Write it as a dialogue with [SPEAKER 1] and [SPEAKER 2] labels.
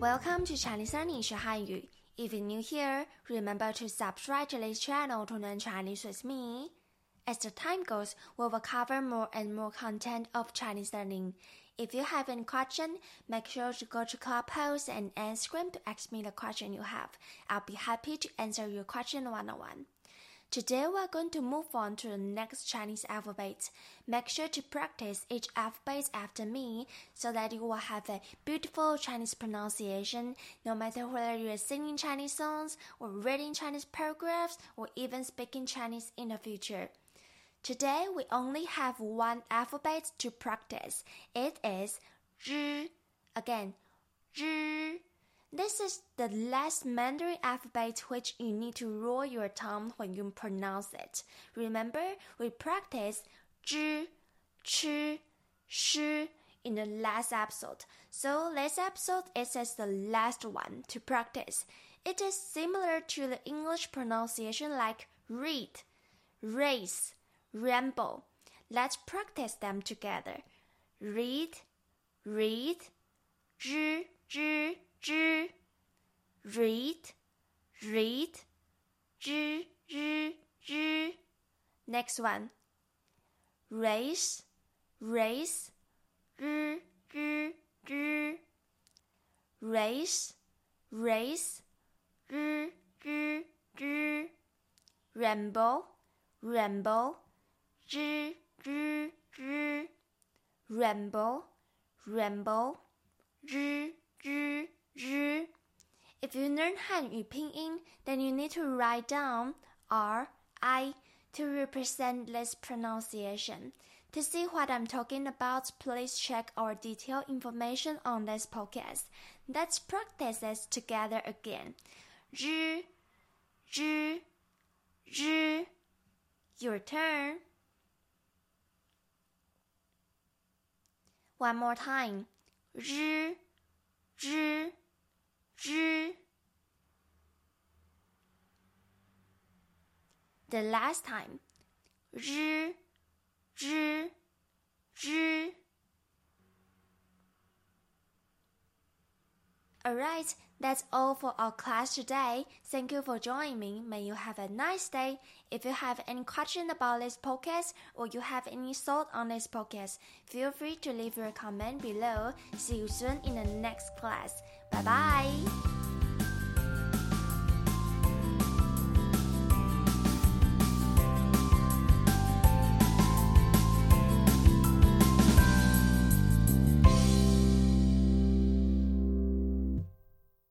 [SPEAKER 1] Welcome to Chinese Learning 学汉语. If you're new here, remember to subscribe to this channel to learn Chinese with me. As the time goes, we will cover more and more content of Chinese learning. If you have any question, make sure to go to Clubhouse and Instagram to ask me the question you have. I'll be happy to answer your question one on one. Today we're going to move on to the next Chinese alphabet. Make sure to practice each alphabet after me so that you will have a beautiful Chinese pronunciation no matter whether you're singing Chinese songs or reading Chinese paragraphs or even speaking Chinese in the future. Today we only have one alphabet to practice. It is ri. Again, ri. This is the last Mandarin alphabet which you need to roll your tongue when you pronounce it. Remember, we practiced zhi, chi, shi in the last episode. So this episode is as the last one to practice. It is similar to the English pronunciation like read, race, ramble. Let's practice them together. Read, read, ri, ri, ri. Read, read, ri, ri, ri. Next one. Race, race, ri, ri, ri. Race, race, ri, ri, ri. Ramble, ramble, ri, ri, ri. Ramble, ramble, ri, ri. If you learn Hanyu pinyin, then you need to write down R, I to represent this pronunciation. To see what I'm talking about, please check our detailed information on this podcast. Let's practice this together again. Ri, ri, ri. Your turn. One more time. Ri, ri, ri. The last time. Alright, that's all for our class today. Thank you for joining me. May you have a nice day. If you have any question about this podcast or you have any thought on this podcast, feel free to leave your comment below. See you soon in the next class. Bye bye.